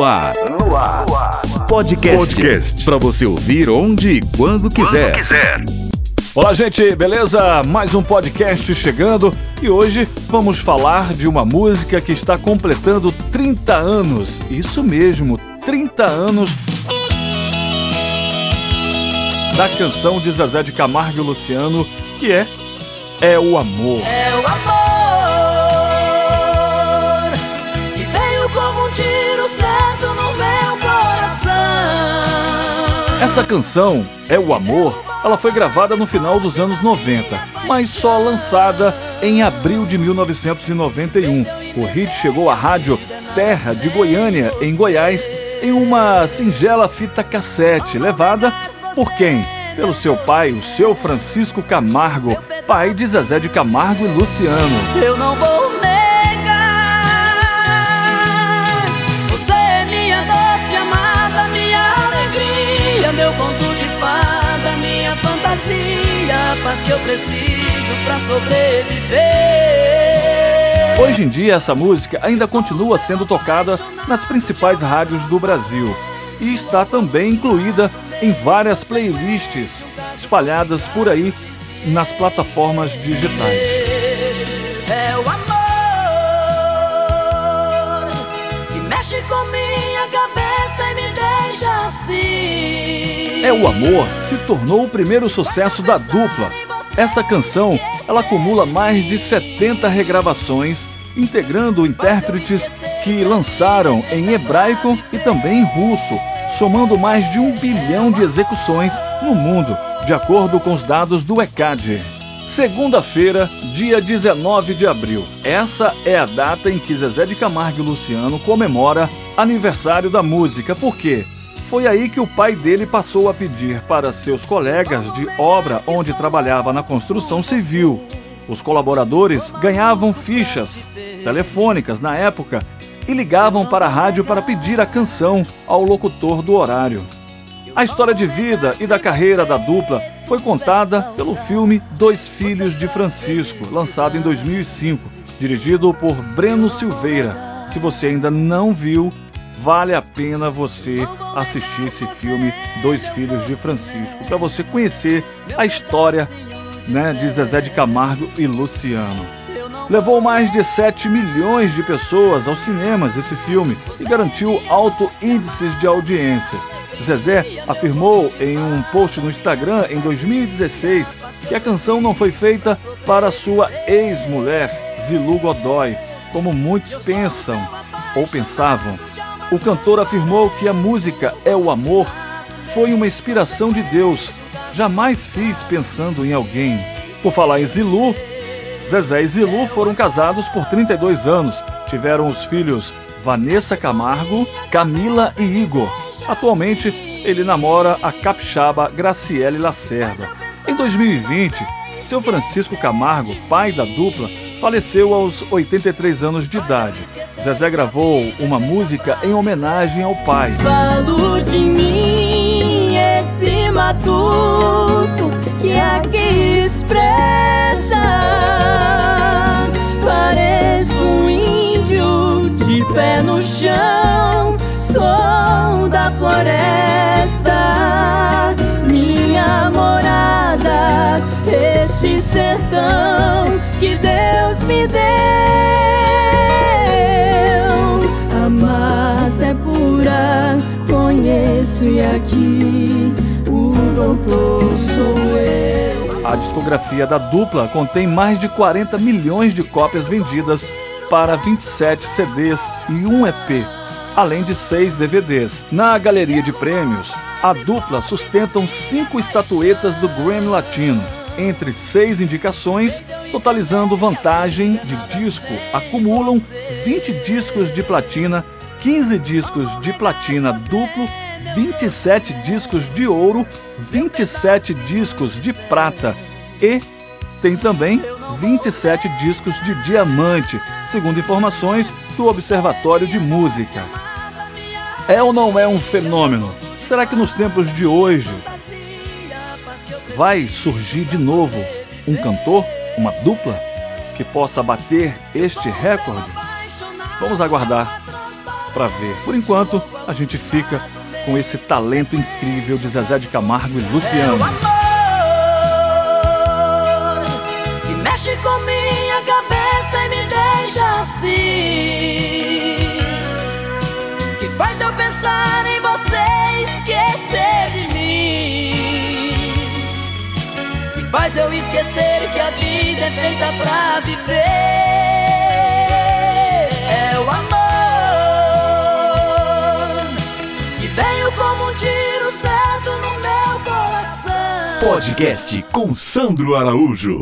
No ar. No ar. Podcast. Podcast. Para você ouvir onde e quando quiser. Quando quiser. Olá, gente, beleza? Mais um podcast chegando e hoje vamos falar de uma música que está completando 30 anos. Isso mesmo, 30 anos da canção de Zezé de Camargo e Luciano, que é É o Amor. É o amor. Essa canção, É o Amor, ela foi gravada no final dos anos 90, mas só lançada em abril de 1991. O hit chegou à rádio Terra de Goiânia, em Goiás, em uma singela fita cassete, levada por quem? Pelo seu pai, o seu Francisco Camargo, pai de Zezé de Camargo e Luciano. Eu não vou que eu preciso para sobreviver. Hoje em dia, essa música ainda continua sendo tocada nas principais rádios do Brasil e está também incluída em várias playlists espalhadas por aí nas plataformas digitais. É o amor que mexe com minha cabeça e me deixa assim. É o Amor se tornou o primeiro sucesso da dupla. Essa canção, ela acumula mais de 70 regravações, integrando intérpretes que lançaram em hebraico e também em russo, somando mais de um bilhão de execuções no mundo, de acordo com os dados do ECAD. Segunda-feira, dia 19 de abril. Essa é a data em que Zezé de Camargo e Luciano comemora aniversário da música. Por quê? Foi aí que o pai dele passou a pedir para seus colegas de obra onde trabalhava na construção civil. Os colaboradores ganhavam fichas telefônicas na época e ligavam para a rádio para pedir a canção ao locutor do horário. A história de vida e da carreira da dupla foi contada pelo filme Dois Filhos de Francisco, lançado em 2005, dirigido por Breno Silveira. Se você ainda não viu, vale a pena você assistir esse filme Dois Filhos de Francisco, para você conhecer a história né, de Zezé de Camargo e Luciano. Levou mais de 7 milhões de pessoas aos cinemas esse filme e garantiu alto índices de audiência. Zezé afirmou em um post no Instagram em 2016 que a canção não foi feita para sua ex-mulher, Zilu Godoy, como muitos pensam ou pensavam. O cantor afirmou que a música É o Amor foi uma inspiração de Deus. Jamais fiz pensando em alguém. Por falar em Zilu, Zezé e Zilu foram casados por 32 anos. Tiveram os filhos Vanessa Camargo, Camila e Igor. Atualmente, ele namora a capixaba Graciele Lacerda. Em 2020, seu Francisco Camargo, pai da dupla, faleceu aos 83 anos de idade. Zezé gravou uma música em homenagem ao pai. Falo de mim, esse matuto que aqui expressa. Pareço um índio de pé no chão, sou da floresta, minha morada, esse sertão aqui o doutor sou eu. A discografia da dupla contém mais de 40 milhões de cópias vendidas para 27 CDs e um EP, além de seis DVDs. Na galeria de prêmios, a dupla sustentam cinco estatuetas do Grammy Latino, entre seis indicações, totalizando vantagem de disco, acumulam 20 discos de platina 15 discos de platina duplo, 27 discos de ouro, 27 discos de prata e tem também 27 discos de diamante, segundo informações do Observatório de Música. É ou não é um fenômeno? Será que nos tempos de hoje vai surgir de novo um cantor, uma dupla, que possa bater este recorde? Vamos aguardar para ver. Por enquanto, a gente fica com esse talento incrível de Zezé de Camargo e Luciano. É que mexe com minha cabeça e me deixa assim. Que faz eu pensar em você esquecer de mim. Que faz eu esquecer que a vida é feita pra viver. Podcast com Sandro Araújo.